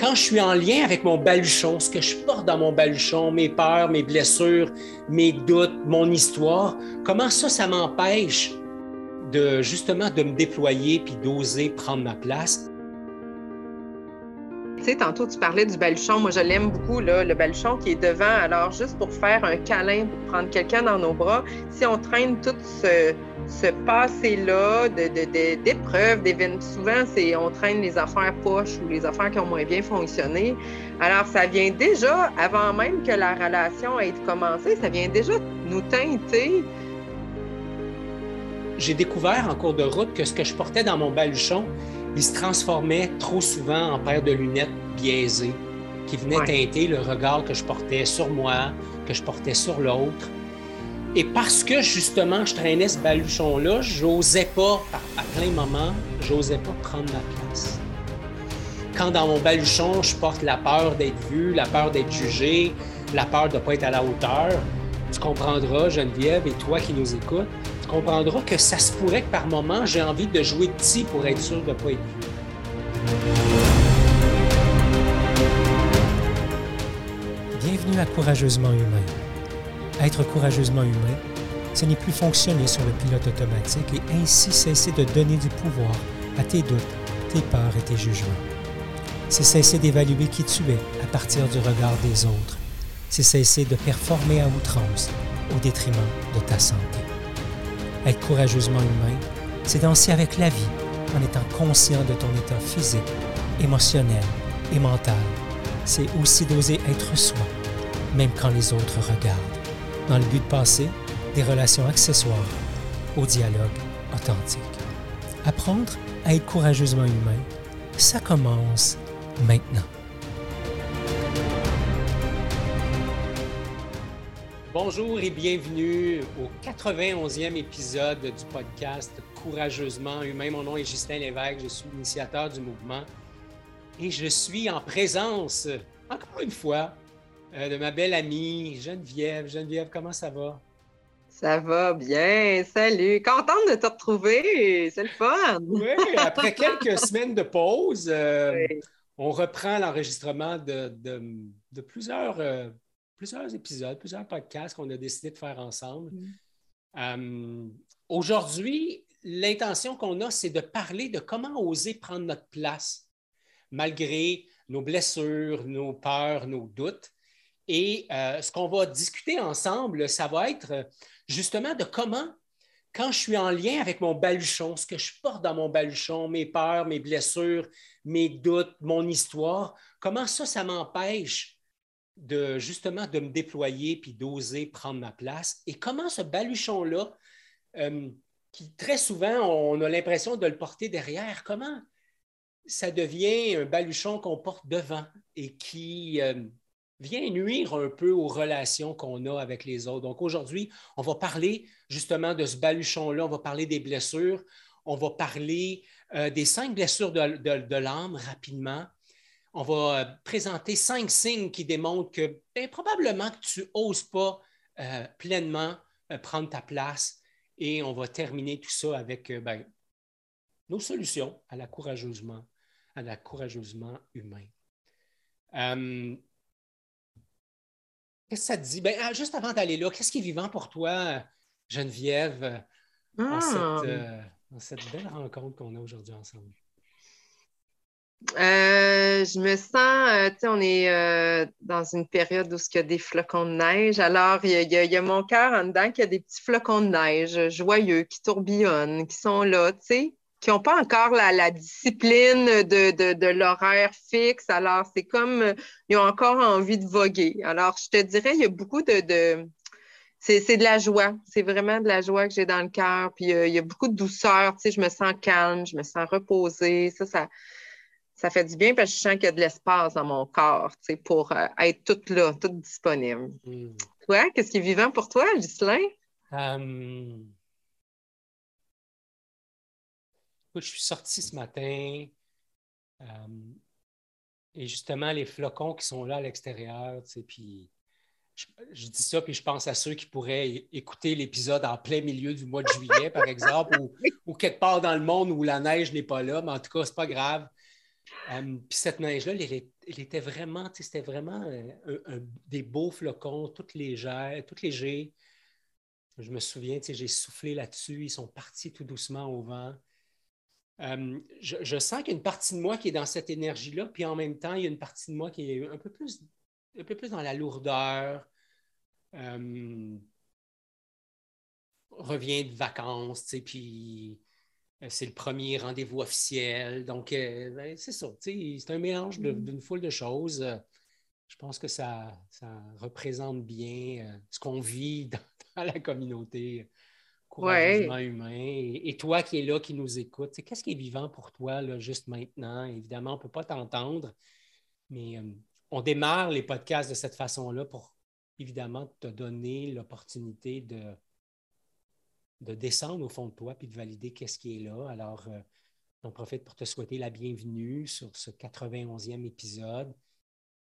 quand je suis en lien avec mon baluchon, ce que je porte dans mon baluchon, mes peurs, mes blessures, mes doutes, mon histoire, comment ça, ça m'empêche de justement de me déployer puis d'oser prendre ma place? Tantôt, tu parlais du baluchon. Moi, je l'aime beaucoup, là, le baluchon qui est devant. Alors, juste pour faire un câlin, pour prendre quelqu'un dans nos bras, si on traîne tout ce, passé-là d'épreuves, de, souvent, c'est on traîne les affaires poches ou les affaires qui ont moins bien fonctionné. Alors, ça vient déjà, avant même que la relation ait commencé, ça vient déjà nous teinter. J'ai découvert en cours de route que ce que je portais dans mon baluchon, il se transformait trop souvent en paire de lunettes biaisées qui venaient teinter le regard que je portais sur moi, que je portais sur l'autre. Et parce que justement je traînais ce baluchon-là, j'osais pas, à plein moment, j'osais pas prendre ma place. Quand dans mon baluchon, je porte la peur d'être vu, la peur d'être jugé, la peur de ne pas être à la hauteur, tu comprendras, Geneviève, et toi qui nous écoutes, comprendras que ça se pourrait que par moment, j'ai envie de jouer petit pour être sûr de ne pas être Bienvenue à Courageusement Humain. Être courageusement humain, ce n'est plus fonctionner sur le pilote automatique et ainsi cesser de donner du pouvoir à tes doutes, tes peurs et tes jugements. C'est cesser d'évaluer qui tu es à partir du regard des autres. C'est cesser de performer à outrance au détriment de ta santé. Être courageusement humain, c'est danser avec la vie en étant conscient de ton état physique, émotionnel et mental. C'est aussi d'oser être soi, même quand les autres regardent, dans le but de passer des relations accessoires au dialogue authentique. Apprendre à être courageusement humain, ça commence maintenant. Bonjour et bienvenue au 91e épisode du podcast Courageusement Humain. Mon nom est Justin Lévesque, je suis l'initiateur du mouvement et je suis en présence, encore une fois, euh, de ma belle amie Geneviève. Geneviève, comment ça va? Ça va bien, salut. Contente de te retrouver, c'est le fun. Oui, après quelques semaines de pause, euh, on reprend l'enregistrement de, plusieurs euh, plusieurs épisodes, plusieurs podcasts qu'on a décidé de faire ensemble. Mm. Euh, aujourd'hui, l'intention qu'on a, c'est de parler de comment oser prendre notre place malgré nos blessures, nos peurs, nos doutes. Et euh, ce qu'on va discuter ensemble, ça va être justement de comment, quand je suis en lien avec mon baluchon, ce que je porte dans mon baluchon, mes peurs, mes blessures, mes doutes, mon histoire, comment ça, ça m'empêche de justement de me déployer puis d'oser prendre ma place. Et comment ce baluchon-là, euh, qui très souvent, on a l'impression de le porter derrière, comment ça devient un baluchon qu'on porte devant et qui euh, vient nuire un peu aux relations qu'on a avec les autres? Donc aujourd'hui, on va parler justement de ce baluchon-là, on va parler des blessures, on va parler euh, des cinq blessures de l'âme rapidement on va euh, présenter cinq signes qui démontrent que ben, probablement que tu n'oses pas euh, pleinement euh, prendre ta place. Et on va terminer tout ça avec ben, nos solutions à la courageusement, à la courageusement humain. qu'est-ce que ça te dit? Ben, ah, juste avant d'aller là, qu'est-ce qui est vivant pour toi, Geneviève, dans cette ah. belle rencontre qu'on a aujourd'hui ensemble? Euh, je me sens, euh, tu sais, on est euh, dans une période où il y a des flocons de neige. Alors, il y, a, mon cœur en dedans qui a des petits flocons de neige joyeux qui tourbillonnent, qui sont là, tu sais, qui n'ont pas encore la, discipline de, l'horaire fixe. Alors, c'est comme, ils ont encore envie de voguer. Alors, je te dirais, il y a beaucoup de, c'est de la joie. C'est vraiment de la joie que j'ai dans le cœur. Puis il y a beaucoup de douceur. Tu sais, je me sens calme, je me sens reposée. Ça, ça, ça fait du bien parce que je sens qu'il y a de l'espace dans mon corps pour euh, être toute là, toute disponible. Hmm. Toi, qu'est-ce qui est vivant pour toi, Ghislain? Je suis sorti ce matin et justement, les flocons qui sont là à l'extérieur, puis je, dis ça, puis je pense à ceux qui pourraient écouter l'épisode en plein milieu du mois de juillet, par exemple, ou, ou, quelque part dans le monde où la neige n'est pas là, mais en tout cas, c'est pas grave Euh, puis cette neige-là, elle, était vraiment, c'était vraiment euh, des beaux flocons, toutes légères, toutes légers. Je me souviens, j'ai soufflé là-dessus, ils sont partis tout doucement au vent. Euh, je, sens qu'il y a une partie de moi qui est dans cette énergie-là, puis en même temps, il y a une partie de moi qui est un peu plus, un peu plus dans la lourdeur. revient de vacances, puis euh, c'est le premier rendez-vous officiel. Donc, euh, ben, c'est ça. C'est un mélange mm. d'une foule de choses. Je pense que ça, représente bien ce qu'on vit dans, la communauté courageusement humain. Et, toi qui es là, qui nous écoute, qu'est-ce qui est vivant pour toi là, juste maintenant? Évidemment, on ne peut pas t'entendre, mais euh, on démarre les podcasts de cette façon-là pour évidemment te donner l'opportunité de, de descendre au fond de toi puis de valider qu'est-ce qui est là. Alors, euh, on profite pour te souhaiter la bienvenue sur ce 91e épisode.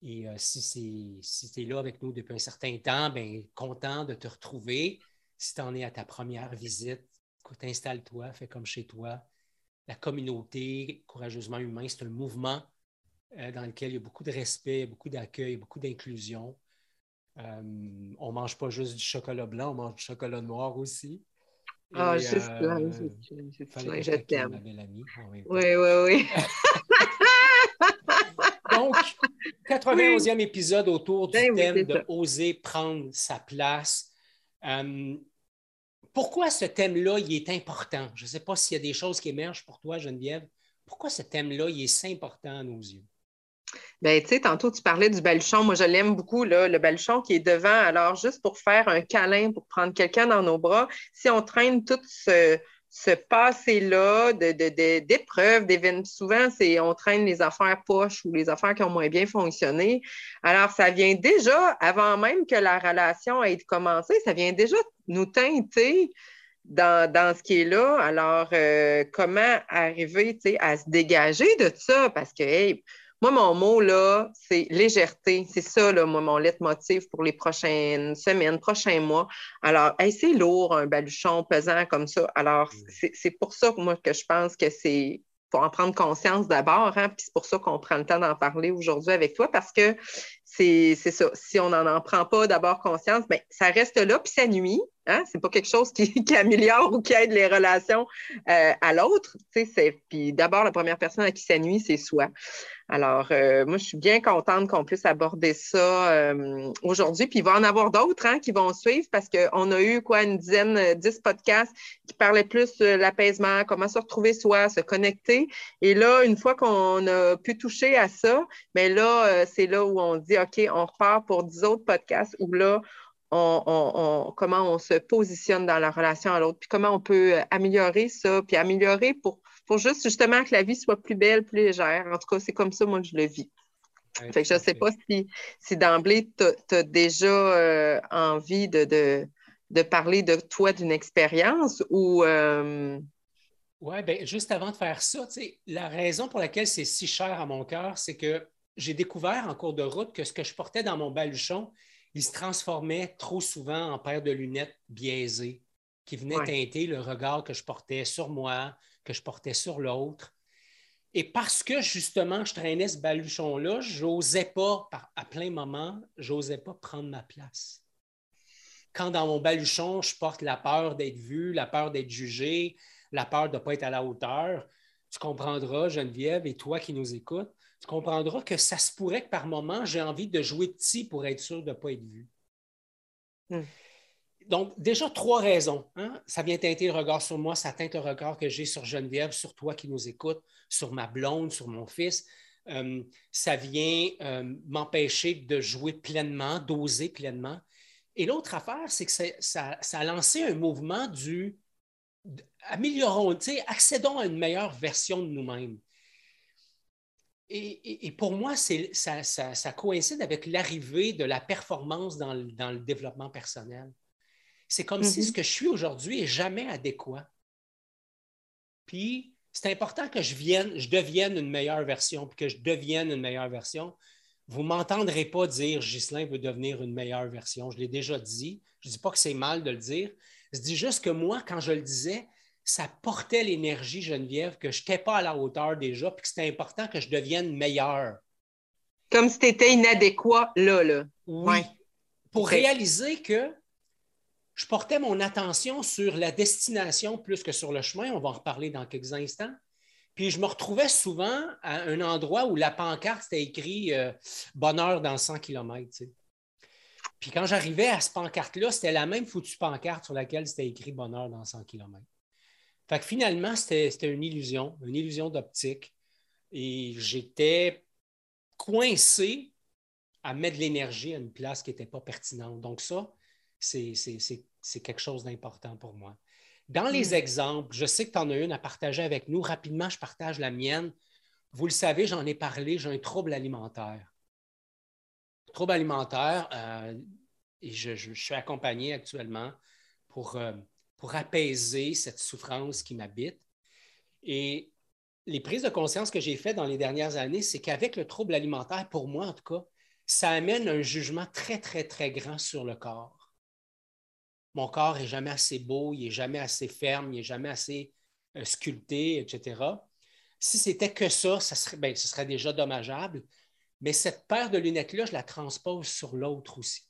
Et euh, si tu es là avec nous depuis un certain temps, bien, content de te retrouver. Si tu en es à ta première visite, écoute, installe-toi, fais comme chez toi. La communauté, courageusement humain, c'est un mouvement euh, dans lequel il y a beaucoup de respect, beaucoup d'accueil, beaucoup d'inclusion. on ne mange pas juste du chocolat blanc, on mange du chocolat noir aussi. Ah, juste là, je t'aime. Oui, oui, oui. Donc, 91e épisode autour du ben thème de oser prendre sa place. Euh, pourquoi ce thème-là, il est important? Je ne sais pas s'il y a des choses qui émergent pour toi, Geneviève. Pourquoi ce thème-là, il est si important à nos yeux? Bien, tu sais, tantôt, tu parlais du baluchon. Moi, je l'aime beaucoup, là, le baluchon qui est devant. Alors, juste pour faire un câlin, pour prendre quelqu'un dans nos bras, si on traîne tout ce, passé-là d'épreuves, d'événements, souvent, c'est on traîne les affaires poches ou les affaires qui ont moins bien fonctionné. Alors, ça vient déjà, avant même que la relation ait commencé, ça vient déjà nous teinter dans, ce qui est là. Alors, euh, comment arriver à se dégager de ça? Parce que, hey, moi, mon mot, là, c'est légèreté. C'est ça, là, moi, mon leitmotiv pour les prochaines semaines, prochains mois. Alors, c'est lourd, un baluchon pesant comme ça. Alors, mm. c'est pour ça, moi, que je pense que c'est pour en prendre conscience d'abord, hein, puis c'est pour ça qu'on prend le temps d'en parler aujourd'hui avec toi, parce que c'est ça. Si on n'en prend pas d'abord conscience, bien, ça reste là, puis ça nuit. Hein? Ce n'est pas quelque chose qui, améliore ou qui aide les relations euh, à l'autre. Puis d'abord, la première personne à qui ça nuit, c'est soi. Alors, euh, moi, je suis bien contente qu'on puisse aborder ça euh, aujourd'hui. Puis il va en avoir d'autres hein, qui vont suivre parce qu'on a eu quoi, une dizaine, dix podcasts qui parlaient plus de l'apaisement, comment se retrouver soi, se connecter. Et là, une fois qu'on a pu toucher à ça, mais ben là, c'est là où on dit on repart pour 10 autres podcasts où là, on, comment on se positionne dans la relation à l'autre, puis comment on peut euh, améliorer ça, puis améliorer pour, pour juste justement que la vie soit plus belle, plus légère. En tout cas, c'est comme ça, moi, que je le vis. fait que je ne sais pas si, si d'emblée, tu as, déjà euh, envie de, de, parler de toi, d'une expérience ou. Euh, Oui, bien, juste avant de faire ça, la raison pour laquelle c'est si cher à mon cœur, c'est que j'ai découvert en cours de route que ce que je portais dans mon baluchon, il se transformait trop souvent en paire de lunettes biaisées qui venaient teinter le regard que je portais sur moi, que je portais sur l'autre. Et parce que justement, je traînais ce baluchon-là, j'osais pas, à plein moment, j'osais pas prendre ma place. Quand dans mon baluchon, je porte la peur d'être vu, la peur d'être jugé, la peur de ne pas être à la hauteur, tu comprendras, Geneviève, et toi qui nous écoutes, tu comprendras que ça se pourrait que par moment, j'ai envie de jouer petit pour être sûr de ne pas être vu. Hmm. Donc, déjà, trois raisons. Hein. Ça vient teinter le regard sur moi, ça teinte le regard que j'ai sur Geneviève, sur toi qui nous écoutes, sur ma blonde, sur mon fils. Euh, ça vient euh, m'empêcher de jouer pleinement, d'oser pleinement. Et l'autre affaire, c'est que ça, a lancé un mouvement du améliorons, accédons à une meilleure version de nous-mêmes. Et, pour moi, ça, coïncide avec l'arrivée de la performance dans le, développement personnel. C'est comme si ce mm-hmm. que je suis aujourd'hui est jamais adéquat. Puis, c'est important que je, vienne, je devienne une meilleure version, puis que je devienne une meilleure version. Vous ne m'entendrez pas dire Ghislain veut devenir une meilleure version. Je l'ai déjà dit. Je ne dis pas que c'est mal de le dire. Je dis juste que moi, quand je le disais, ça portait l'énergie, Geneviève, que je n'étais pas à la hauteur déjà, puis que c'était important que je devienne meilleur. Comme si tu étais inadéquat là, là. Oui. Pour réaliser que je portais mon attention sur la destination plus que sur le chemin. On va en reparler dans quelques instants. Puis je me retrouvais souvent à un endroit où la pancarte c'était écrit euh, Bonheur dans 100 km. Puis quand j'arrivais à cette pancarte-là, c'était la même foutue pancarte sur laquelle c'était écrit Bonheur dans 100 km. Fait que finalement, c'était une illusion, une illusion d'optique. Et j'étais coincé à mettre de l'énergie à une place qui n'était pas pertinente. Donc ça, c'est quelque chose d'important pour moi. Dans les hmm. exemples, je sais que tu en as une à partager avec nous. Rapidement, je partage la mienne. Vous le savez, j'en ai parlé, j'ai un trouble alimentaire. Trouble alimentaire, euh, et je, suis accompagné actuellement pour, euh, pour apaiser cette souffrance qui m'habite. Et les prises de conscience que j'ai faites dans les dernières années, c'est qu'avec le trouble alimentaire, pour moi en tout cas, ça amène un jugement très, très, très grand sur le corps mon corps n'est jamais assez beau, il n'est jamais assez ferme, il n'est jamais assez euh, sculpté, etc. Si c'était que ça, ça serait, ben, ce serait déjà dommageable. Mais cette paire de lunettes-là, je la transpose sur l'autre aussi.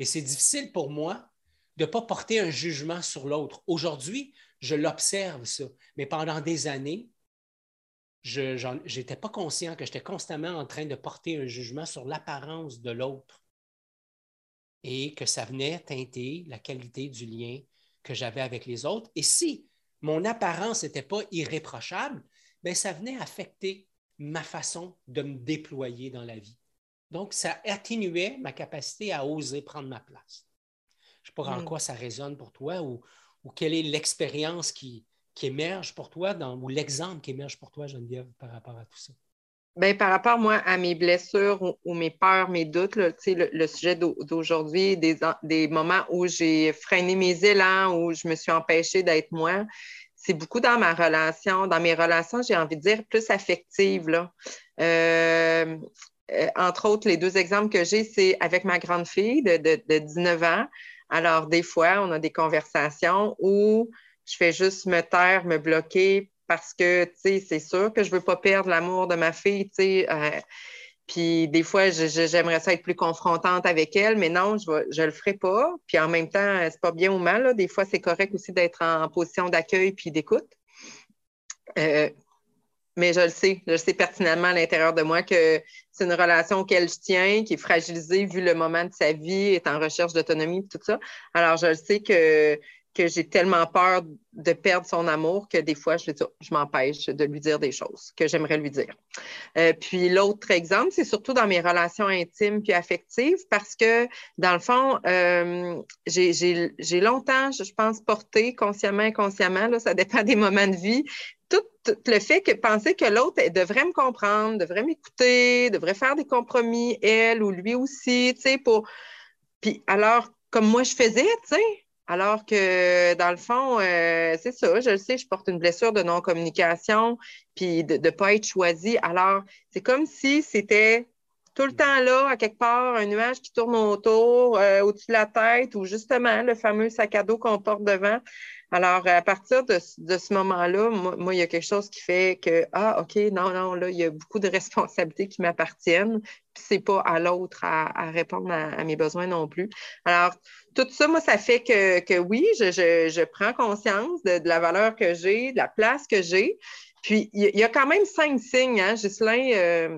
Et c'est difficile pour moi de ne pas porter un jugement sur l'autre. Aujourd'hui, je l'observe, ça. Mais pendant des années, je n'étais pas conscient que j'étais constamment en train de porter un jugement sur l'apparence de l'autre et que ça venait teinter la qualité du lien que j'avais avec les autres. Et si mon apparence n'était pas irréprochable, bien, ça venait affecter ma façon de me déployer dans la vie. Donc, ça atténuait ma capacité à oser prendre ma place. Pas en mm. quoi ça résonne pour toi ou, quelle est l'expérience qui, qui, émerge pour toi dans, ou l'exemple qui émerge pour toi, Geneviève, par rapport à tout ça? Bien, par rapport, moi, à mes blessures ou, mes peurs, mes doutes, le, le, sujet d'aujourd'hui, des, des, moments où j'ai freiné mes élans, où je me suis empêchée d'être moi, c'est beaucoup dans ma relation, dans mes relations, j'ai envie de dire, plus affectives. Là. Euh, euh, entre autres, les deux exemples que j'ai, c'est avec ma grande fille de, de, de 19 ans. Alors, des fois, on a des conversations où je fais juste me taire, me bloquer parce que, tu sais, c'est sûr que je ne veux pas perdre l'amour de ma fille, tu sais. Euh, puis des fois, j'aimerais ça être plus confrontante avec elle, mais non, je ne le ferai pas. Puis en même temps, c'est pas bien ou mal. Des fois, c'est correct aussi d'être en position d'accueil puis d'écoute. Euh, mais je le sais, je le sais pertinemment à l'intérieur de moi que c'est une relation auquel je tiens, qui est fragilisée vu le moment de sa vie, est en recherche d'autonomie, tout ça. Alors, je le sais que que j'ai tellement peur de perdre son amour que des fois, je, je m'empêche de lui dire des choses que j'aimerais lui dire. Euh, puis l'autre exemple, c'est surtout dans mes relations intimes puis affectives parce que, dans le fond, euh, j'ai longtemps, je pense, porté consciemment, inconsciemment, là, ça dépend des moments de vie, tout le fait que penser que l'autre devrait me comprendre, devrait m'écouter, devrait faire des compromis, elle ou lui aussi, tu sais, pour... Puis alors, comme moi je faisais, tu sais, alors que, dans le fond, euh, c'est ça, je le sais, je porte une blessure de non-communication, puis de ne pas être choisie. Alors, c'est comme si c'était tout le temps là, à quelque part, un nuage qui tourne autour, euh, au-dessus de la tête, ou justement le fameux sac à dos qu'on porte devant. Alors, à partir de, ce moment-là, moi, il y a quelque chose qui fait que, ah, OK, non, non, là, il y a beaucoup de responsabilités qui m'appartiennent, puis c'est pas à l'autre à, répondre à, mes besoins non plus. Alors, tout ça, moi, ça fait que, oui, je, prends conscience de, la valeur que j'ai, de la place que j'ai. Puis, il y, a quand même cinq signes, hein, Ghislain, euh,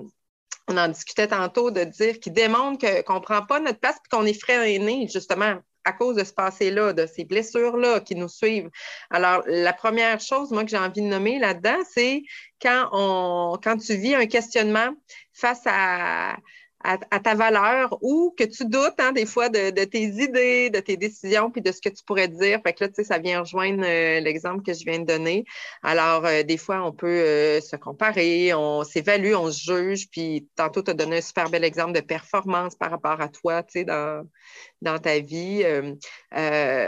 on en discutait tantôt, de dire, qui démontrent qu'on ne prend pas notre place et qu'on est freiné, justement, à cause de ce passé-là, de ces blessures-là qui nous suivent. Alors, la première chose, moi, que j'ai envie de nommer là-dedans, c'est quand, on, quand tu vis un questionnement face à, à, ta valeur ou que tu doutes hein, des fois de, tes idées, de tes décisions, puis de ce que tu pourrais dire. Fait que là, tu sais, ça vient rejoindre euh, l'exemple que je viens de donner. Alors, euh, des fois, on peut euh, se comparer, on s'évalue, on se juge, puis tantôt, tu as donné un super bel exemple de performance par rapport à toi, tu sais, dans, dans ta vie.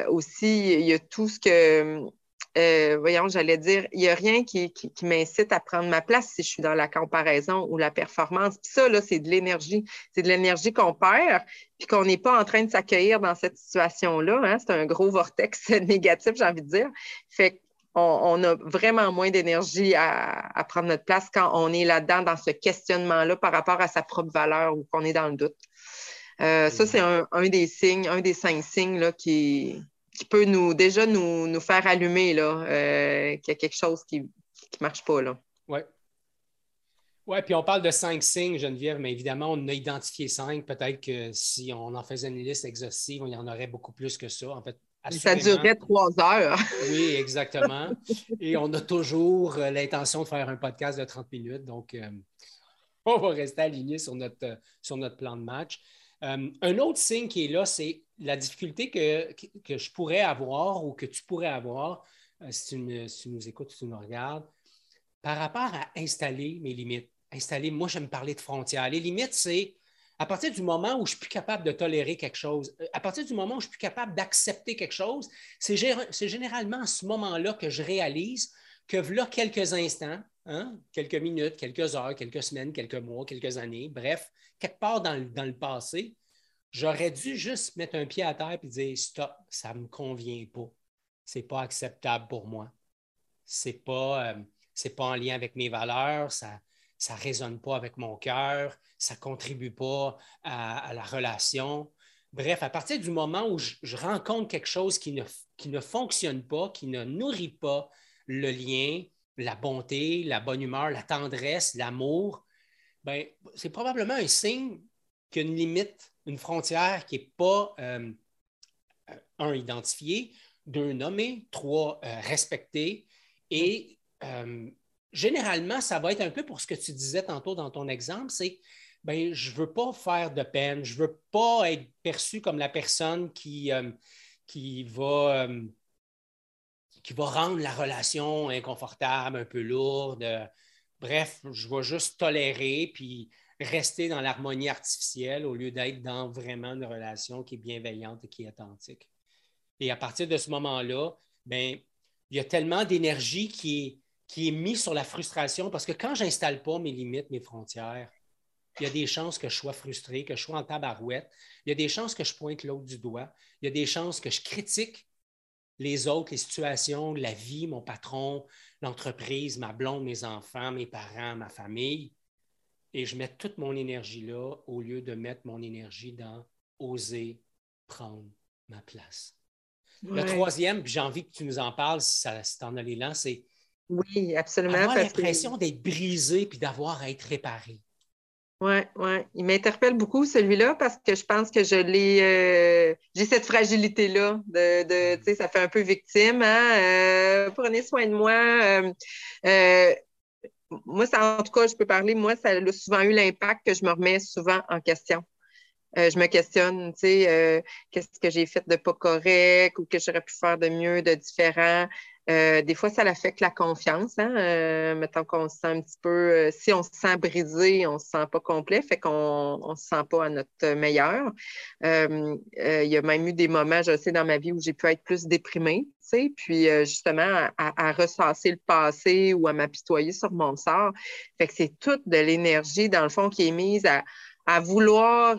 aussi, il y a tout ce que euh, voyons, j'allais dire, il n'y a rien qui, m'incite à prendre ma place si je suis dans la comparaison ou la performance. Puis ça, là, c'est de l'énergie. C'est de l'énergie qu'on perd, puis qu'on n'est pas en train de s'accueillir dans cette situation-là. Hein. C'est un gros vortex négatif, j'ai envie de dire. Fait on, a vraiment moins d'énergie à, prendre notre place quand on est là-dedans, dans ce questionnement-là par rapport à sa propre valeur ou qu'on est dans le doute. Euh, ça, c'est un, des signes, un des cinq signes là, qui, qui peut nous déjà nous, faire allumer là, euh, qu'il y a quelque chose qui ne marche pas. Oui. Oui, puis on parle de cinq signes, Geneviève, mais évidemment, on a identifié cinq. Peut-être que si on en faisait une liste exhaustive, il y en aurait beaucoup plus que ça. En fait, ça durerait trois heures. oui, exactement. Et on a toujours euh, l'intention de faire un podcast de 30 minutes. Donc, euh, on va rester aligné sur notre, sur notre plan de match. Euh, un autre signe qui est là, c'est la difficulté que, que, je pourrais avoir ou que tu pourrais avoir, si, tu nous écoutes, si tu nous regardes, par rapport à installer mes limites. Installer, moi, j'aime parler de frontières. Les limites, c'est à partir du moment où je suis plus capable de tolérer quelque chose, euh, à partir du moment où je suis plus capable d'accepter quelque chose, c'est généralement à ce moment-là que je réalise que là, quelques instants, hein, quelques minutes, quelques heures, quelques semaines, quelques mois, quelques années, bref, quelque part dans le, passé, j'aurais dû juste mettre un pied à terre et dire stop, ça ne me convient pas. Ce n'est pas acceptable pour moi. Ce n'est pas, euh, pas en lien avec mes valeurs, ça ne résonne pas avec mon cœur, ça ne contribue pas à, la relation. Bref, à partir du moment où je, rencontre quelque chose qui ne, qui ne fonctionne pas, qui ne nourrit pas le lien, la bonté, la bonne humeur, la tendresse, l'amour, ben, c'est probablement un signe qu'il y a une limite, une frontière qui n'est pas, euh, un, identifiée, deux, nommée, trois, euh, respectée. Et euh, généralement, ça va être un peu pour ce que tu disais tantôt dans ton exemple, c'est ben, je ne veux pas faire de peine, je ne veux pas être perçu comme la personne qui, qui, va, qui va rendre la relation inconfortable, un peu lourde. Bref, je vais juste tolérer puis rester dans l'harmonie artificielle au lieu d'être dans vraiment une relation qui est bienveillante et qui est authentique. Et à partir de ce moment-là, ben, il y a tellement d'énergie qui est, qui est mise sur la frustration parce que quand je n'installe pas mes limites, mes frontières, il y a des chances que je sois frustré, que je sois en tabarouette. Il y a des chances que je pointe l'autre du doigt. Il y a des chances que je critique les autres, les situations, la vie, mon patron, l'entreprise, ma blonde, mes enfants, mes parents, ma famille. Et je mets toute mon énergie là au lieu de mettre mon énergie dans oser prendre ma place. Le troisième, j'ai envie que tu nous en parles si, ça, si tu en as l'élan, c'est oui, absolument. Avoir l'impression d'être brisé puis d'avoir à être réparé. Oui, oui. Il m'interpelle beaucoup celui-là parce que je pense que je l'ai. Euh, j'ai cette fragilité-là. De, de tu sais, ça fait un peu victime. Hein? Euh, prenez soin de moi. Euh, moi, ça, en tout cas, je peux parler, moi, ça a souvent eu l'impact que je me remets souvent en question. je me questionne, tu sais, qu'est-ce que j'ai fait de pas correct ou que j'aurais pu faire de mieux, de différent? Euh, des fois, ça affecte la confiance. Hein? Euh, mettons qu'on se sent un petit peu, euh, si on se sent brisé, on ne se sent pas complet, fait qu'on ne se sent pas à notre meilleur. il y a même eu des moments, je sais, dans ma vie où j'ai pu être plus déprimée, puis justement à, ressasser le passé ou à m'apitoyer sur mon sort. Fait que c'est toute de l'énergie, dans le fond, qui est mise à, à vouloir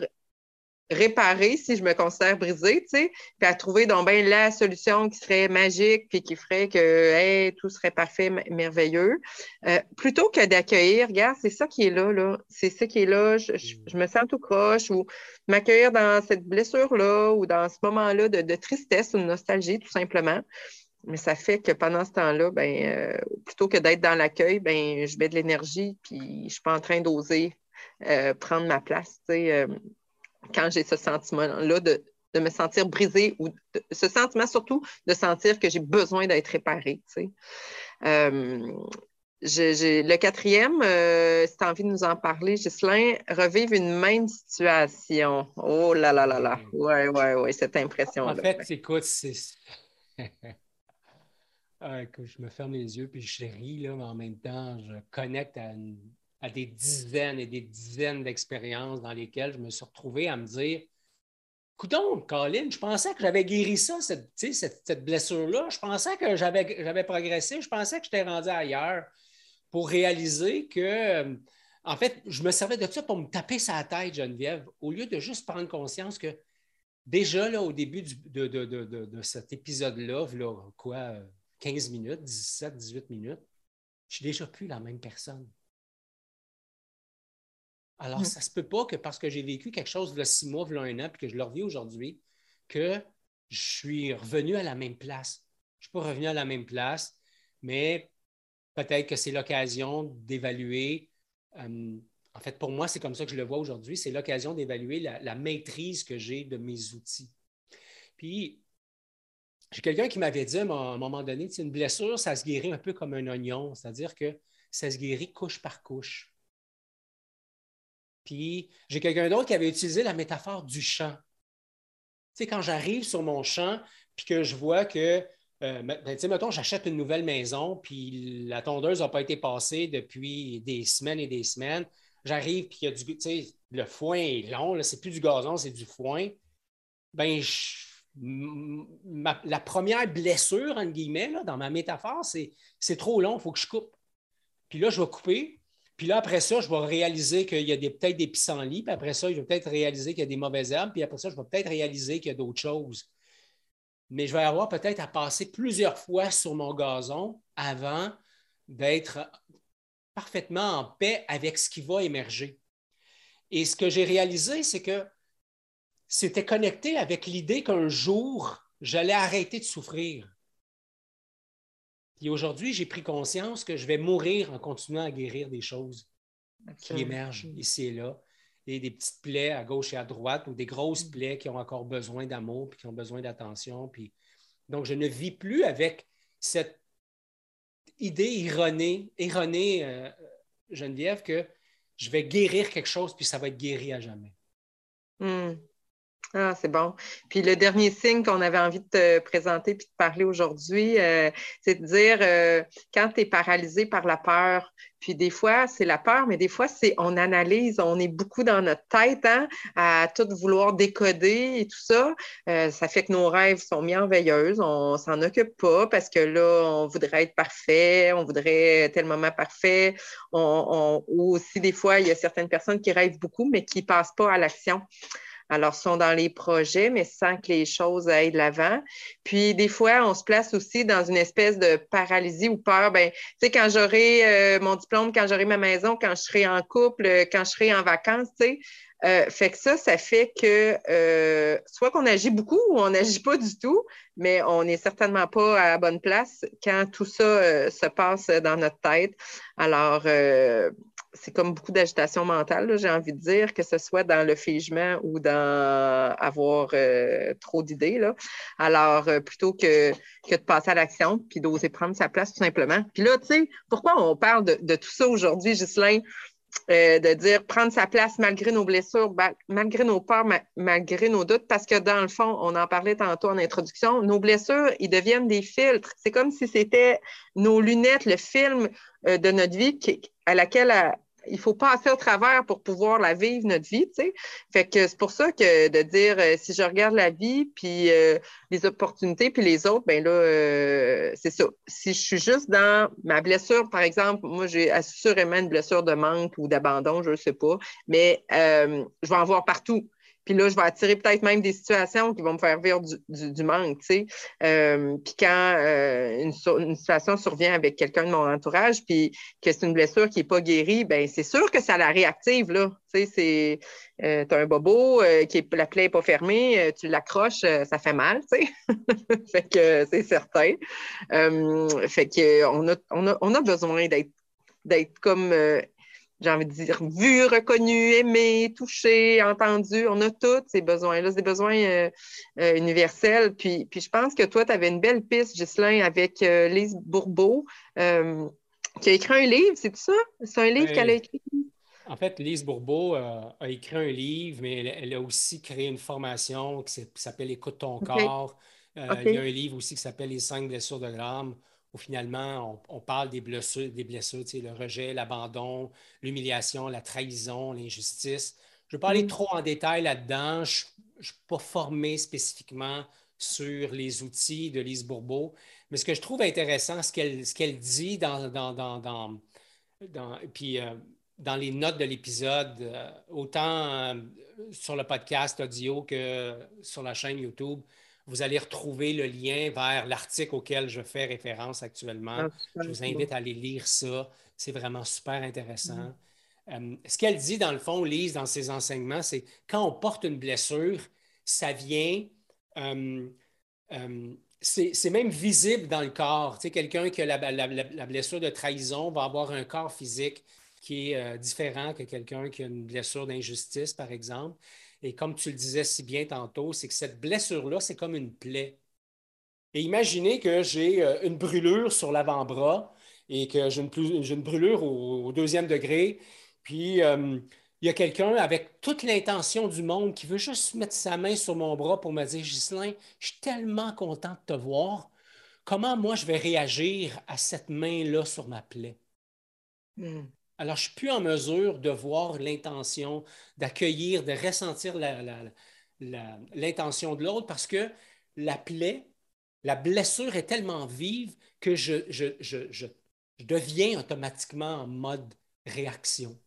réparer si je me considère brisée, tu sais, puis à trouver donc bien la solution qui serait magique, puis qui ferait que tout serait parfait, merveilleux, euh, plutôt que d'accueillir, regarde, c'est ça qui est là, là, c'est ça qui est là, je, me sens tout croche, ou m'accueillir dans cette blessure-là, ou dans ce moment-là de, tristesse ou de nostalgie, tout simplement. Mais ça fait que pendant ce temps-là, ben, euh, plutôt que d'être dans l'accueil, ben, je mets de l'énergie, puis je ne suis pas en train d'oser euh, prendre ma place. Tu sais, quand j'ai ce sentiment-là de, me sentir brisée ou ce sentiment surtout de sentir que j'ai besoin d'être réparée. Euh, le quatrième, euh, si tu as envie de nous en parler, Ghislain, revivre une même situation. Oh là là là là. Oui, oui, oui, cette impression-là. En fait, écoute, c'est. Ah, je me ferme les yeux puis je ris, là, mais en même temps, je connecte à une à des dizaines et des dizaines d'expériences dans lesquelles je me suis retrouvé à me dire Coudon, Colin, je pensais que j'avais guéri ça, cette, blessure-là. Je pensais que j'avais progressé. Je pensais que j'étais rendu ailleurs pour réaliser que, euh, en fait, je me servais de ça pour me taper sa tête, Geneviève, au lieu de juste prendre conscience que déjà, là, au début de, cet épisode-là, quoi, 15 minutes, 17, 18 minutes, je suis déjà plus la même personne. Alors, mm. ça ne se peut pas que parce que j'ai vécu quelque chose de six mois, là un an, puis que je le revis aujourd'hui, que je suis revenu à la même place. Je ne suis pas revenu à la même place, mais peut-être que c'est l'occasion d'évaluer. Euh, en fait, pour moi, c'est comme ça que je le vois aujourd'hui. C'est l'occasion d'évaluer la, maîtrise que j'ai de mes outils. Puis, j'ai quelqu'un qui m'avait dit à un moment donné, une blessure, ça se guérit un peu comme un oignon, c'est-à-dire que ça se guérit couche par couche. Puis j'ai quelqu'un d'autre qui avait utilisé la métaphore du champ. Tu sais, quand j'arrive sur mon champ, puis que je vois que, euh, ben, tu sais, mettons, j'achète une nouvelle maison, puis la tondeuse n'a pas été passée depuis des semaines et des semaines. J'arrive, puis il y a du, tu sais, le foin est long, c'est plus du gazon, c'est du foin. Ben, la première blessure, entre guillemets, dans ma métaphore, c'est trop long, il faut que je coupe. Puis là, je vais couper, puis là, après ça, je vais réaliser qu'il y a peut-être des pissenlits, puis après ça, je vais peut-être réaliser qu'il y a des mauvaises herbes, puis après ça, je vais peut-être réaliser qu'il y a d'autres choses. Mais je vais avoir peut-être à passer plusieurs fois sur mon gazon avant d'être parfaitement en paix avec ce qui va émerger. Et ce que j'ai réalisé, c'est que c'était connecté avec l'idée qu'un jour, j'allais arrêter de souffrir. Et aujourd'hui, j'ai pris conscience que je vais mourir en continuant à guérir des choses qui émergent ici et là. Et des petites plaies à gauche et à droite ou des grosses mm. plaies qui ont encore besoin d'amour puis qui ont besoin d'attention. Puis... Donc, je ne vis plus avec cette idée erronée, erronée euh, Geneviève, que je vais guérir quelque chose puis ça va être guéri à jamais. Mm. Ah, c'est bon. Puis le dernier signe qu'on avait envie de te présenter puis de parler aujourd'hui, euh, c'est de dire euh, quand tu es paralysé par la peur, puis des fois, c'est la peur, mais des fois, c'est on analyse, on est beaucoup dans notre tête hein, à tout vouloir décoder et tout ça. Euh, ça fait que nos rêves sont mis en veilleuse, on s'en occupe pas parce que là, on voudrait être parfait, on voudrait tel moment parfait. Ou aussi, des fois, il y a certaines personnes qui rêvent beaucoup, mais qui ne passent pas à l'action. Alors, sont dans les projets, mais sans que les choses aillent de l'avant. Puis, des fois, on se place aussi dans une espèce de paralysie ou peur. Ben, tu sais, quand j'aurai euh, mon diplôme, quand j'aurai ma maison, quand je serai en couple, quand je serai en vacances, tu sais, euh, fait que ça, ça fait que euh, soit qu'on agit beaucoup ou on n'agit pas du tout, mais on n'est certainement pas à la bonne place quand tout ça se passe dans notre tête. Alors, c'est comme beaucoup d'agitation mentale, j'ai envie de dire, que ce soit dans le figement ou dans avoir euh, trop d'idées. Alors, euh, plutôt que, que de passer à l'action, puis d'oser prendre sa place tout simplement. Puis là, tu sais, pourquoi on parle de, tout ça aujourd'hui, Ghislain? Euh, de dire prendre sa place malgré nos blessures, malgré nos peurs, malgré nos doutes, parce que dans le fond, on en parlait tantôt en introduction, nos blessures, ils deviennent des filtres. C'est comme si c'était nos lunettes, le film de notre vie qui, à laquelle il faut passer au travers pour pouvoir la vivre, notre vie, tu sais. Fait que c'est pour ça que de dire, euh, si je regarde la vie, puis euh, les opportunités, puis les autres, ben là, euh, c'est ça. Si je suis juste dans ma blessure, par exemple, moi, j'ai assurément une blessure de manque ou d'abandon, je ne sais pas, mais je vais en voir partout. Puis là, je vais attirer peut-être même des situations qui vont me faire vivre du, manque, tu sais. Euh, puis quand euh, une, situation survient avec quelqu'un de mon entourage, puis que c'est une blessure qui n'est pas guérie, bien, c'est sûr que ça la réactive, là. Tu sais, c'est... Euh, as un bobo, qui est, la plaie n'est pas fermée, tu l'accroches, ça fait mal, tu sais. fait que c'est certain. fait qu'on a, on a, on a besoin d'être d'être comme j'ai envie de dire, vu, reconnu, aimé, touché, entendu. On a tous ces besoins-là, des besoins euh, euh, universels. Puis, puis je pense que toi, tu avais une belle piste, Ghislain, avec euh, Lise Bourbeau, qui a écrit un livre, c'est ça? C'est un livre qu'elle a écrit? En fait, Lise Bourbeau a écrit un livre, mais elle, a aussi créé une formation qui s'appelle Écoute ton corps. Il y a un livre aussi qui s'appelle Les cinq blessures de l'âme où finalement, on, parle des blessures, des blessures le rejet, l'abandon, l'humiliation, la trahison, l'injustice. Je ne vais pas aller mm. trop en détail là-dedans. Je ne suis pas formé spécifiquement sur les outils de Lise Bourbeau, mais ce que je trouve intéressant, ce qu'elle dit dans, dans, dans, dans puis, euh, dans les notes de l'épisode, euh, autant euh, sur le podcast audio que sur la chaîne YouTube, vous allez retrouver le lien vers l'article auquel je fais référence actuellement. Je vous invite à aller lire ça. C'est vraiment super intéressant. Mm. ce qu'elle dit, dans le fond, Lise, dans ses enseignements, c'est quand on porte une blessure, ça vient euh, euh, c'est même visible dans le corps. Tu sais, quelqu'un qui a la, blessure de trahison va avoir un corps physique qui est euh, différent que quelqu'un qui a une blessure d'injustice, par exemple. Et comme tu le disais si bien tantôt, c'est que cette blessure-là, c'est comme une plaie. Et imaginez que j'ai une brûlure sur l'avant-bras et que j'ai une, brûlure au, deuxième degré. Puis, il y a quelqu'un avec toute l'intention du monde qui veut juste mettre sa main sur mon bras pour me dire Ghislain, je suis tellement content de te voir. Comment moi je vais réagir à cette main-là sur ma plaie? Hmm. Alors, je ne suis plus en mesure de voir l'intention, d'accueillir, de ressentir l'intention de l'autre parce que la plaie, la blessure est tellement vive que je, je deviens automatiquement en mode réaction.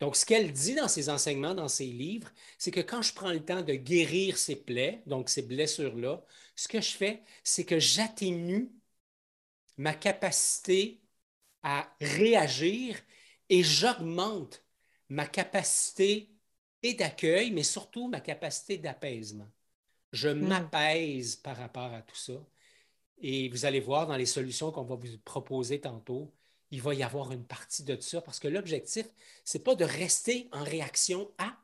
Donc, ce qu'elle dit dans ses enseignements, dans ses livres, c'est que quand je prends le temps de guérir ces plaies, donc ces blessures-là, ce que je fais, c'est que j'atténue ma capacité à réagir et j'augmente ma capacité et d'accueil, mais surtout ma capacité d'apaisement. Je hmm. m'apaise par rapport à tout ça. Et vous allez voir dans les solutions qu'on va vous proposer tantôt, il va y avoir une partie de ça parce que l'objectif, ce n'est pas de rester en réaction à,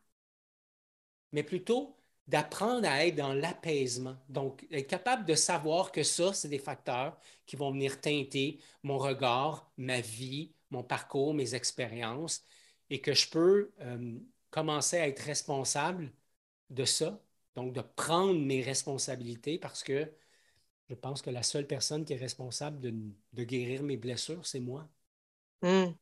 mais plutôt d'apprendre à être dans l'apaisement. Donc, être capable de savoir que ça, c'est des facteurs qui vont venir teinter mon regard, ma vie, mon parcours, mes expériences, et que je peux euh, commencer à être responsable de ça, donc de prendre mes responsabilités parce que je pense que la seule personne qui est responsable de, guérir mes blessures, c'est moi. Hmm.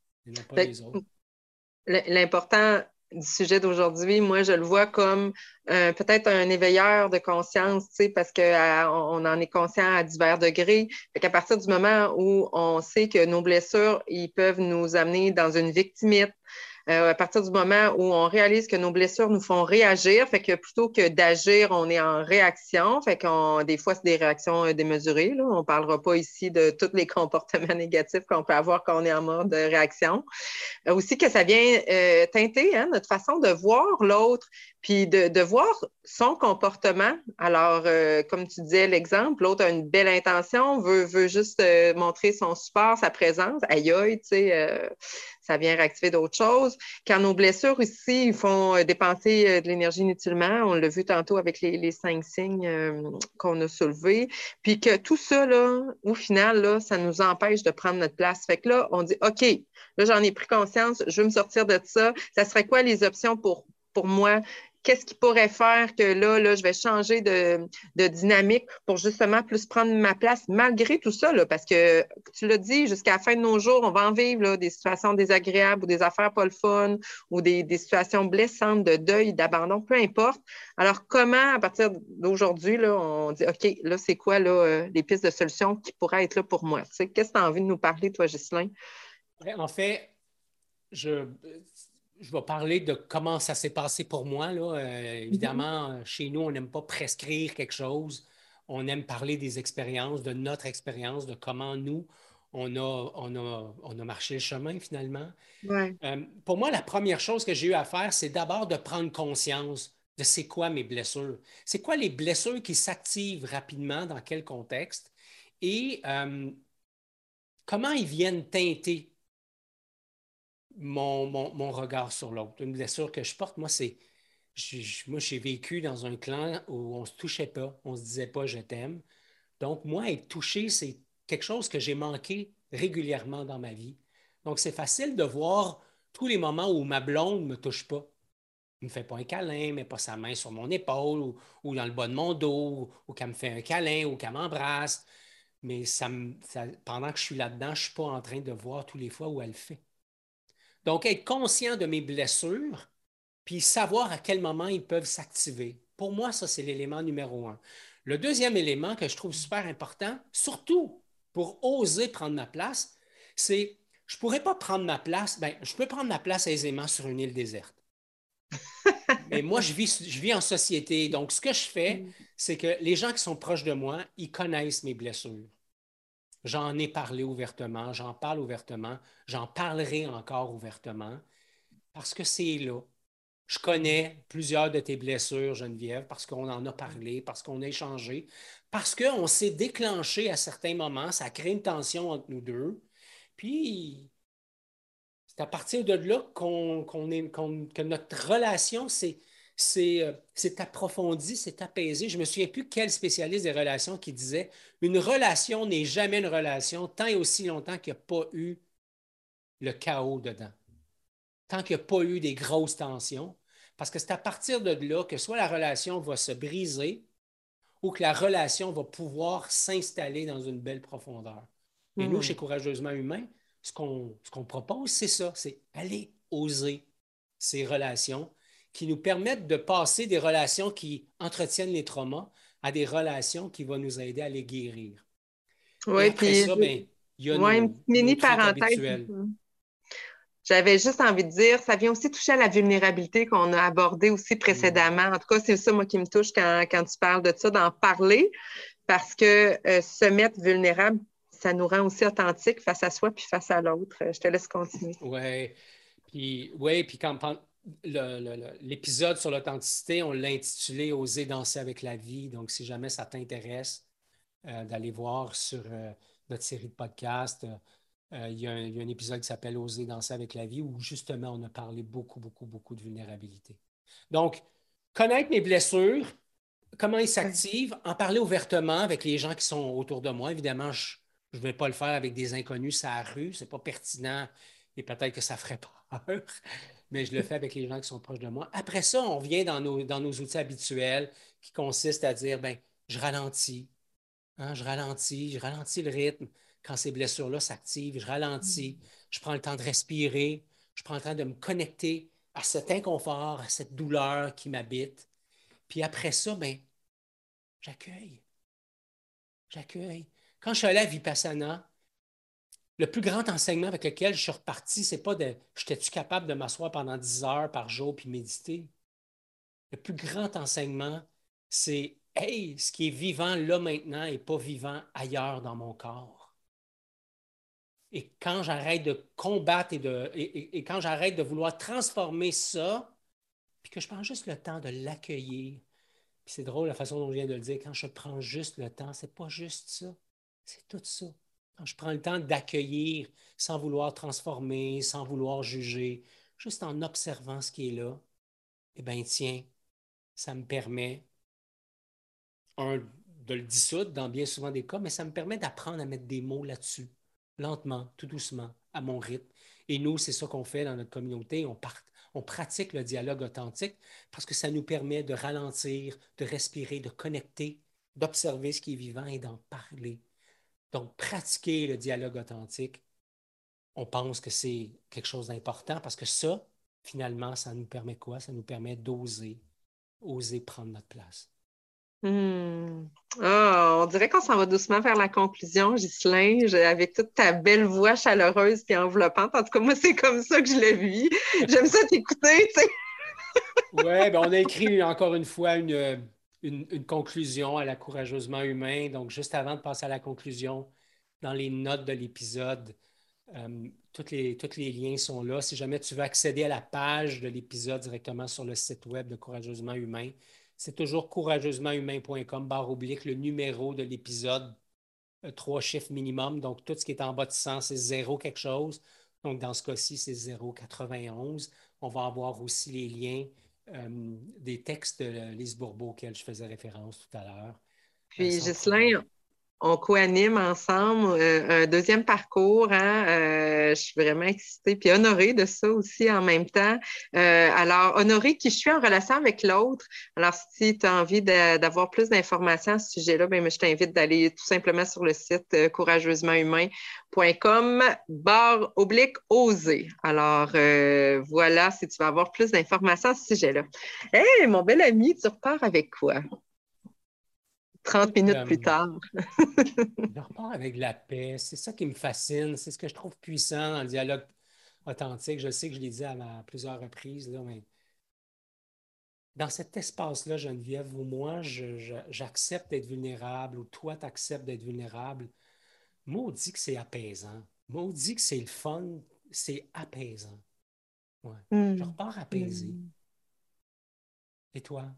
L'important du sujet d'aujourd'hui, moi, je le vois comme euh, peut-être un éveilleur de conscience, parce qu'on en est conscient à divers degrés. Fait qu'à partir du moment où on sait que nos blessures, ils peuvent nous amener dans une victimite, euh, à partir du moment où on réalise que nos blessures nous font réagir, fait que plutôt que d'agir, on est en réaction. Fait qu'on des fois, c'est des réactions euh, démesurées. On ne parlera pas ici de tous les comportements négatifs qu'on peut avoir quand on est en mode réaction. Euh, aussi que ça vient teinter hein, notre façon de voir l'autre, puis de, voir son comportement. Alors, comme tu disais l'exemple, l'autre a une belle intention, veut, veut juste montrer son support, sa présence. Aïe aïe, tu sais ça vient réactiver d'autres choses. Quand nos blessures aussi ils font euh, dépenser euh, de l'énergie inutilement, on l'a vu tantôt avec les, cinq signes euh, qu'on a soulevés, puis que tout ça, là, au final, là, ça nous empêche de prendre notre place. Fait que là, on dit, OK, là, j'en ai pris conscience, je veux me sortir de ça. Ça serait quoi les options pour, pour moi? Qu'est-ce qui pourrait faire que là, là, je vais changer de, dynamique pour justement plus prendre ma place malgré tout ça, parce que tu l'as dit, jusqu'à la fin de nos jours, on va en vivre des situations désagréables ou des affaires pas le fun ou des, situations blessantes de deuil, d'abandon, peu importe. Alors, comment, à partir d'aujourd'hui, on dit, OK, là, c'est quoi là, euh, les pistes de solutions qui pourraient être là pour moi? qu'est-ce que tu as envie de nous parler, toi, Ghislain? En fait, je, je vais parler de comment ça s'est passé pour moi. Là. Euh, évidemment, mhm. chez nous, on n'aime pas prescrire quelque chose. On aime parler des expériences, de notre expérience, de comment nous, on a, on a, marché le chemin finalement. Euh, pour moi, la première chose que j'ai eu à faire, c'est d'abord de prendre conscience de c'est quoi mes blessures. C'est quoi les blessures qui s'activent rapidement, dans quel contexte, et euh, comment ils viennent teinter mon, regard sur l'autre. Une blessure que je porte, moi, c'est. moi, j'ai vécu dans un clan où on ne se touchait pas, on ne se disait pas je t'aime. Donc, moi, être touché, c'est quelque chose que j'ai manqué régulièrement dans ma vie. Donc, c'est facile de voir tous les moments où ma blonde ne me touche pas. Elle ne me fait pas un câlin, ne met pas sa main sur mon épaule ou, dans le bas de mon dos, ou, qu'elle me fait un câlin ou qu'elle m'embrasse. Mais ça, pendant que je suis là-dedans, je ne suis pas en train de voir tous les fois où elle le fait. Donc, être conscient de mes blessures puis savoir à quel moment ils peuvent s'activer. Pour moi, ça, c'est l'élément numéro un. Le deuxième élément que je trouve super important, surtout pour oser prendre ma place, c'est je ne pourrais pas prendre ma place. Ben, je peux prendre ma place aisément sur une île déserte. Mais moi, je vis, je vis en société. Donc, ce que je fais, mm. c'est que les gens qui sont proches de moi, ils connaissent mes blessures. J'en ai parlé ouvertement, j'en parle ouvertement, j'en parlerai encore ouvertement parce que c'est là. Je connais plusieurs de tes blessures, Geneviève, parce qu'on en a parlé, parce qu'on a échangé, parce qu'on s'est déclenché à certains moments, ça crée une tension entre nous deux. Puis, c'est à partir de là qu'on, que notre relation s'est, euh, approfondie, s'est apaisée. Je ne me souviens plus quel spécialiste des relations qui disait une relation n'est jamais une relation tant et aussi longtemps qu'il n'y a pas eu le chaos dedans, tant qu'il n'y a pas eu des grosses tensions. Parce que c'est à partir de là que soit la relation va se briser ou que la relation va pouvoir s'installer dans une belle profondeur. Et nous, hmm. chez Courageusement Humain, ce qu'on propose, c'est ça, c'est aller oser ces relations qui nous permettent de passer des relations qui entretiennent les traumas à des relations qui vont nous aider à les guérir. Oui, puis ça, ben, il y a une mini parenthèse. J'avais juste envie de dire, ça vient aussi toucher à la vulnérabilité qu'on a abordée aussi précédemment. En tout cas, c'est ça, moi, qui me touche quand, tu parles de ça, d'en parler, parce que euh, se mettre vulnérable, ça nous rend aussi authentiques face à soi puis face à l'autre. Je te laisse continuer. Oui. Puis, ouais, puis quand l'épisode sur l'authenticité, on l'a intitulé Oser danser avec la vie. Donc, si jamais ça t'intéresse euh, d'aller voir sur euh, notre série de podcasts, euh, il, y a un, épisode qui s'appelle Oser danser avec la vie où justement on a parlé beaucoup, beaucoup, beaucoup de vulnérabilité. Donc, connaître mes blessures, comment ils s'activent, en parler ouvertement avec les gens qui sont autour de moi. Évidemment, je je ne vais pas le faire avec des inconnus la rue. Ce n'est pas pertinent et peut-être que ça ferait peur, mais je le fais avec les gens qui sont proches de moi. Après ça, on vient dans nos, dans nos outils habituels qui consistent à dire ben, je ralentis. Hein, je ralentis, je ralentis le rythme quand ces blessures-là s'activent. Je ralentis, je prends le temps de respirer, je prends le temps de me connecter à cet inconfort, à cette douleur qui m'habite. Puis après ça, ben, j'accueille. J'accueille. Quand je suis allé à Vipassana, le plus grand enseignement avec lequel je suis reparti, c'est pas de j'étais-tu capable de m'asseoir pendant 10 heures par jour puis méditer. Le plus grand enseignement, c'est Hey, ce qui est vivant là maintenant n'est pas vivant ailleurs dans mon corps. Et quand j'arrête de combattre et, de, et quand j'arrête de vouloir transformer ça, puis que je prends juste le temps de l'accueillir, puis c'est drôle la façon dont je viens de le dire, quand je prends juste le temps, c'est pas juste ça. C'est tout ça. Quand je prends le temps d'accueillir sans vouloir transformer, sans vouloir juger, juste en observant ce qui est là, eh bien, tiens, ça me permet, de le dissoudre dans bien souvent des cas, mais ça me permet d'apprendre à mettre des mots là-dessus, lentement, tout doucement, à mon rythme. Et nous, c'est ça qu'on fait dans notre communauté. On, on pratique le dialogue authentique parce que ça nous permet de ralentir, de respirer, de connecter, d'observer ce qui est vivant et d'en parler. Donc, pratiquer le dialogue authentique, on pense que c'est quelque chose d'important parce que ça, finalement, ça nous permet quoi? Ça nous permet d'oser, oser prendre notre place. Hmm. Ah, on dirait qu'on s'en va doucement vers la conclusion, Ghislain, avec toute ta belle voix chaleureuse et enveloppante. En tout cas, moi, c'est comme ça que je l'ai vu. J'aime ça t'écouter, tu sais. oui, ben on a écrit encore une fois une, une, conclusion à la courageusement humain. Donc, juste avant de passer à la conclusion, dans les notes de l'épisode, euh, tous, les, les liens sont là. Si jamais tu veux accéder à la page de l'épisode directement sur le site web de Courageusement Humain, c'est toujours courageusementhumain.com, barre oblique, le numéro de l'épisode, euh, trois chiffres minimum. Donc, tout ce qui est en bas de 100, c'est zéro quelque chose. Donc, dans ce cas-ci, c'est 0,91. On va avoir aussi les liens des textes de Lise Bourbeau auxquels je faisais référence tout à l'heure. Puis, euh, Ghislain, on co-anime ensemble euh, un deuxième parcours. Hein, euh, je suis vraiment excitée puis honorée de ça aussi en même temps. Euh, alors, honorée que je suis en relation avec l'autre. Alors, si tu as envie d'avoir plus d'informations à ce sujet-là, ben, je t'invite d'aller tout simplement sur le site courageusementhumain.com barre oblique oser. Alors, voilà, si tu veux avoir plus d'informations à ce sujet-là. Hé, mon bel ami, tu repars avec quoi? 30 minutes plus tard. je repars avec la paix. C'est ça qui me fascine. C'est ce que je trouve puissant dans le dialogue authentique. Je sais que je l'ai dit à, plusieurs reprises, là, mais dans cet espace-là, Geneviève, où moi, j'accepte d'être vulnérable, ou toi, tu acceptes d'être vulnérable, maudit que c'est apaisant. Maudit que c'est le fun, c'est apaisant. Ouais. Hmm. Je repars apaisé. Hmm. Et toi?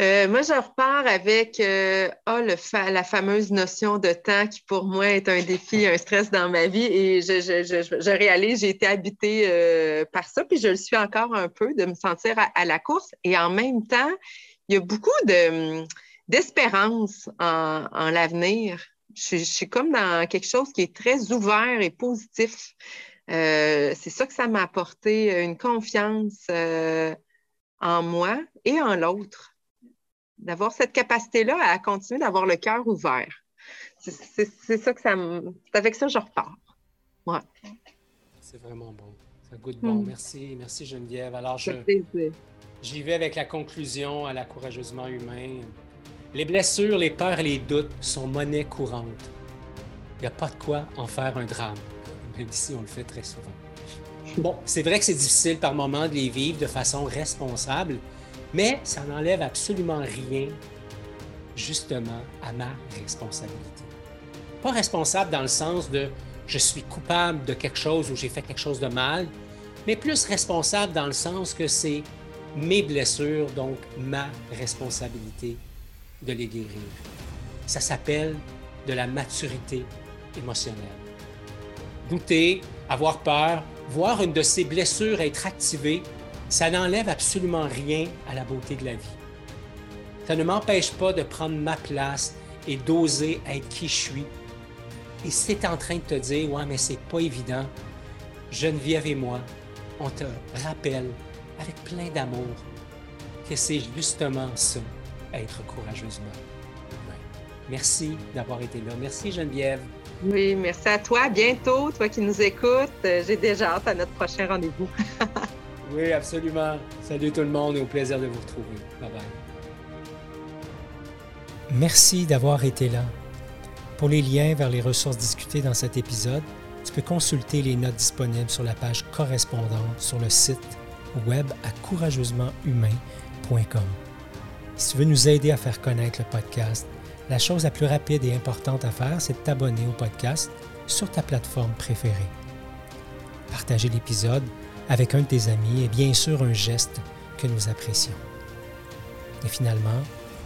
Euh, moi, je repars avec euh, oh, la fameuse notion de temps qui, pour moi, est un défi, un stress dans ma vie. Et je, réalise, j'ai été habitée euh, par ça, puis je le suis encore un peu, de me sentir à, la course. Et en même temps, il y a beaucoup d'espérance en, l'avenir. Je, suis comme dans quelque chose qui est très ouvert et positif. c'est ça que ça m'a apporté, une confiance en moi et en l'autre d'avoir cette capacité-là à continuer d'avoir le cœur ouvert. C'est ça que ça me. C'est avec ça que je repars. Ouais. C'est vraiment bon. Ça goûte bon. Hmm. Merci. Merci Geneviève. Alors, je, j'y vais avec la conclusion à la courageusement humain. Les blessures, les peurs et les doutes sont monnaie courante. Il n'y a pas de quoi en faire un drame. Même si on le fait très souvent. Bon, c'est vrai que c'est difficile par moments de les vivre de façon responsable, mais ça n'enlève absolument rien, justement, à ma responsabilité. Pas responsable dans le sens de je suis coupable de quelque chose ou j'ai fait quelque chose de mal, mais plus responsable dans le sens que c'est mes blessures, donc ma responsabilité de les guérir. Ça s'appelle de la maturité émotionnelle. Douter, avoir peur, voir une de ces blessures être activée ça n'enlève absolument rien à la beauté de la vie. Ça ne m'empêche pas de prendre ma place et d'oser être qui je suis. Et c'est en train de te dire, ouais, mais c'est pas évident, Geneviève et moi, on te rappelle avec plein d'amour que c'est justement ça, être courageusement Merci d'avoir été là. Merci Geneviève. Oui, merci à toi. bientôt, toi qui nous écoutes. J'ai déjà hâte à notre prochain rendez-vous. Oui, absolument. Salut tout le monde et au plaisir de vous retrouver. Bye bye. Merci d'avoir été là. Pour les liens vers les ressources discutées dans cet épisode, tu peux consulter les notes disponibles sur la page correspondante sur le site web à courageusementhumain.com. Si tu veux nous aider à faire connaître le podcast, la chose la plus rapide et importante à faire, c'est de t'abonner au podcast sur ta plateforme préférée. Partager l'épisode avec un de tes amis est bien sûr un geste que nous apprécions. Et finalement,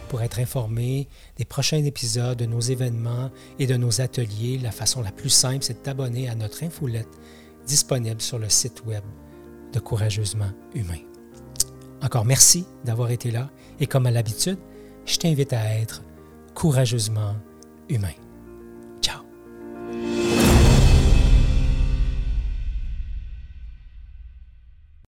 pour être informé des prochains épisodes, de nos événements et de nos ateliers, la façon la plus simple, c'est de t'abonner à notre infolette disponible sur le site web de Courageusement Humain. Encore merci d'avoir été là et comme à l'habitude, je t'invite à être courageusement humain.